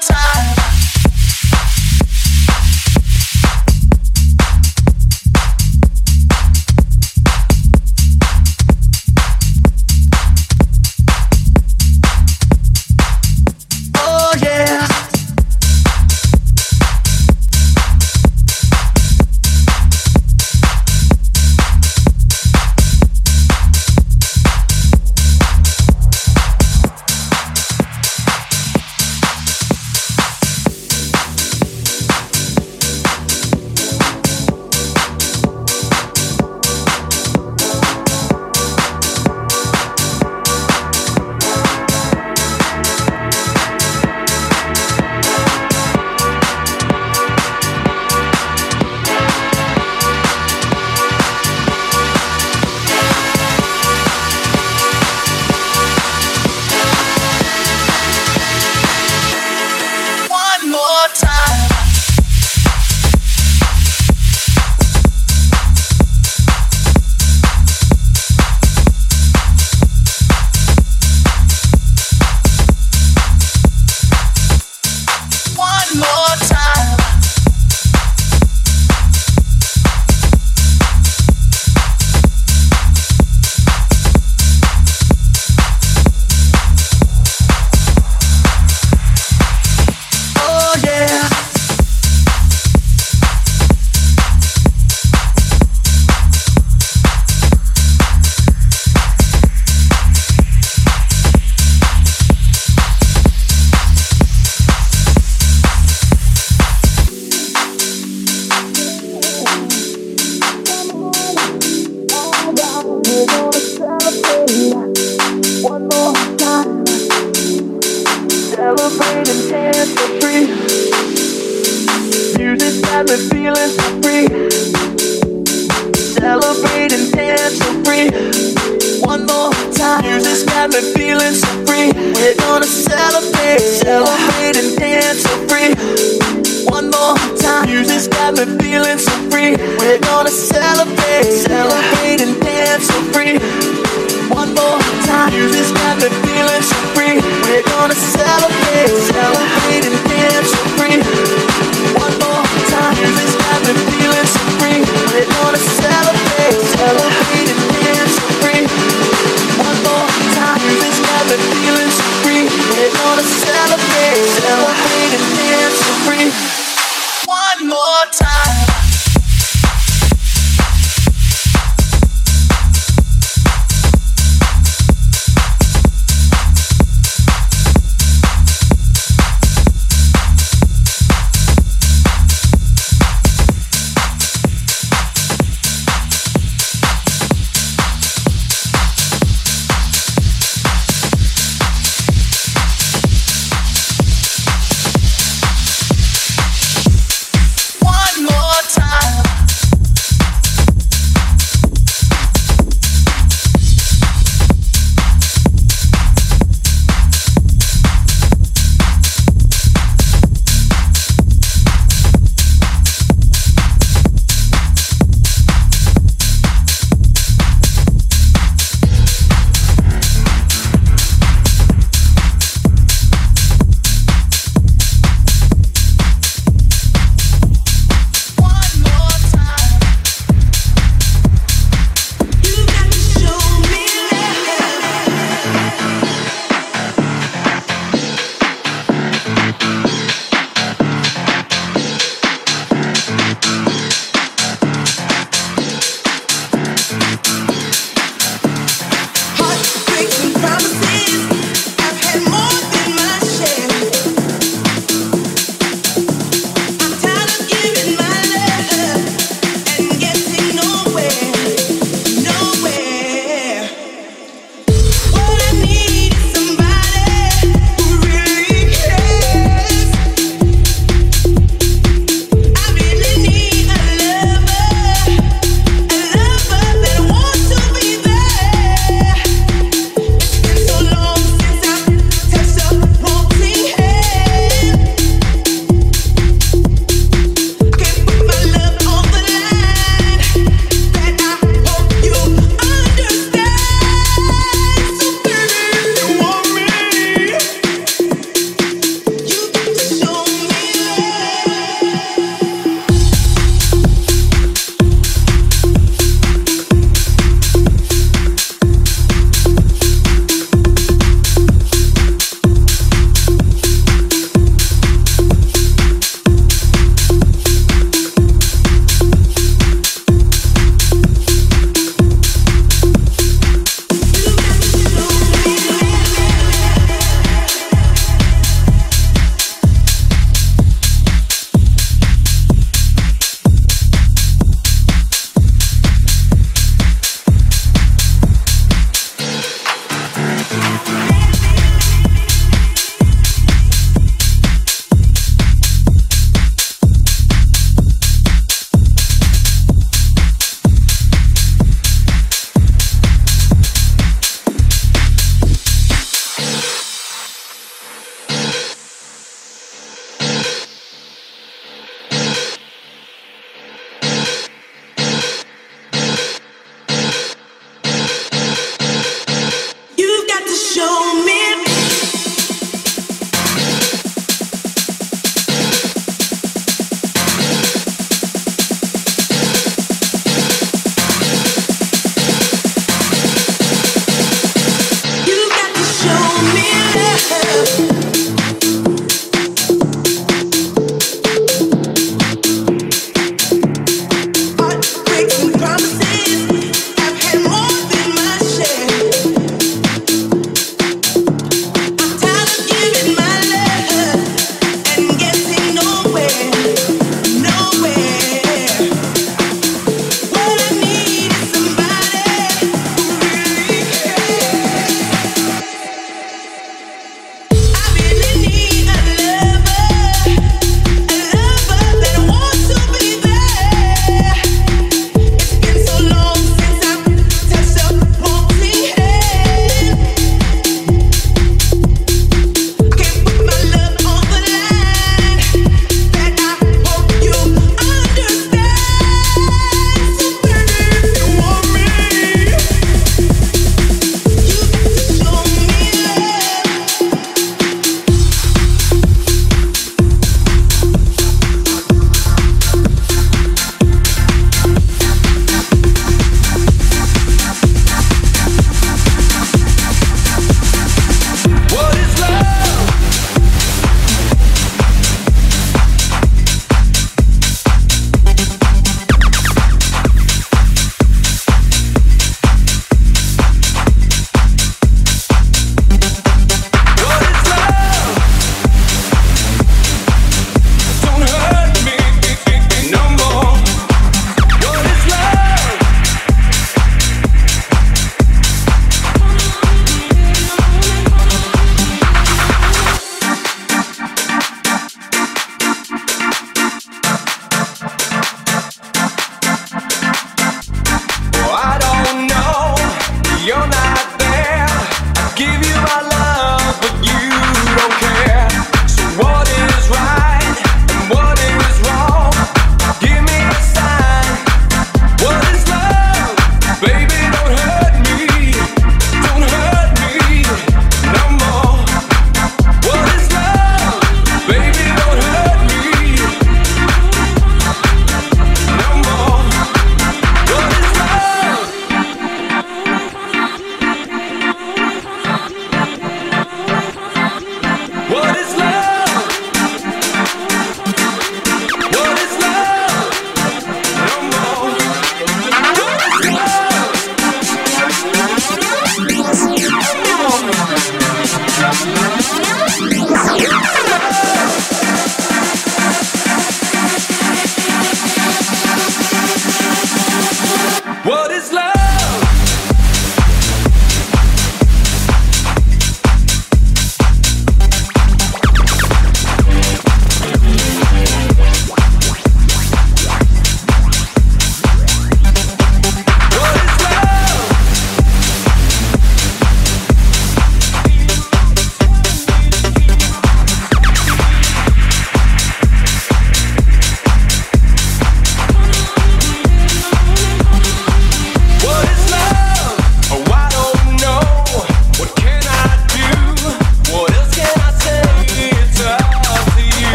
time.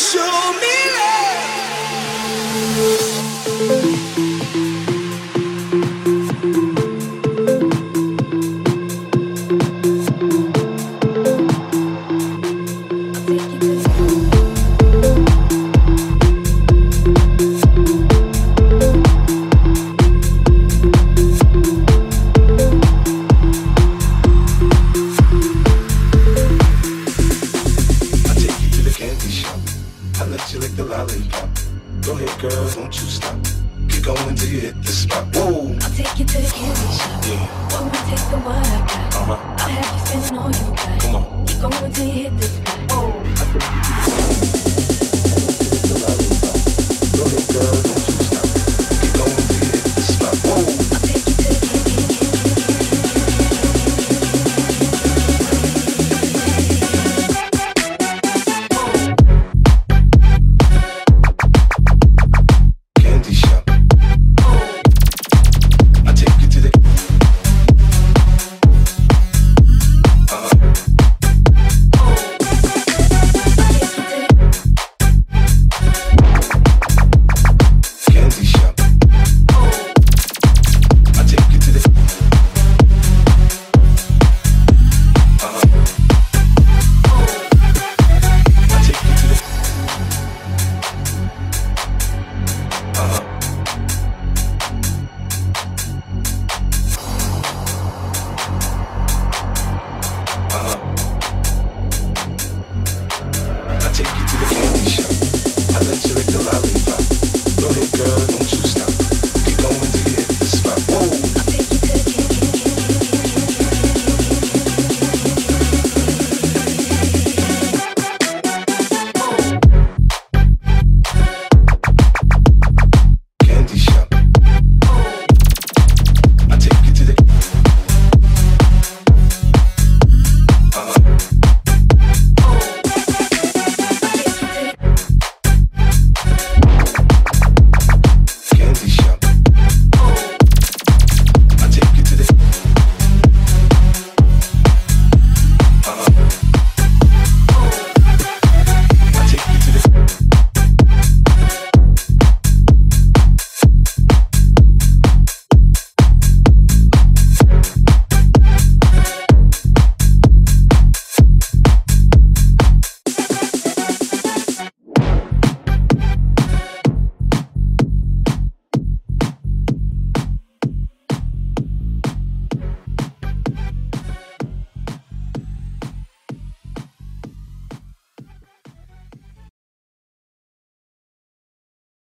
Come me I'll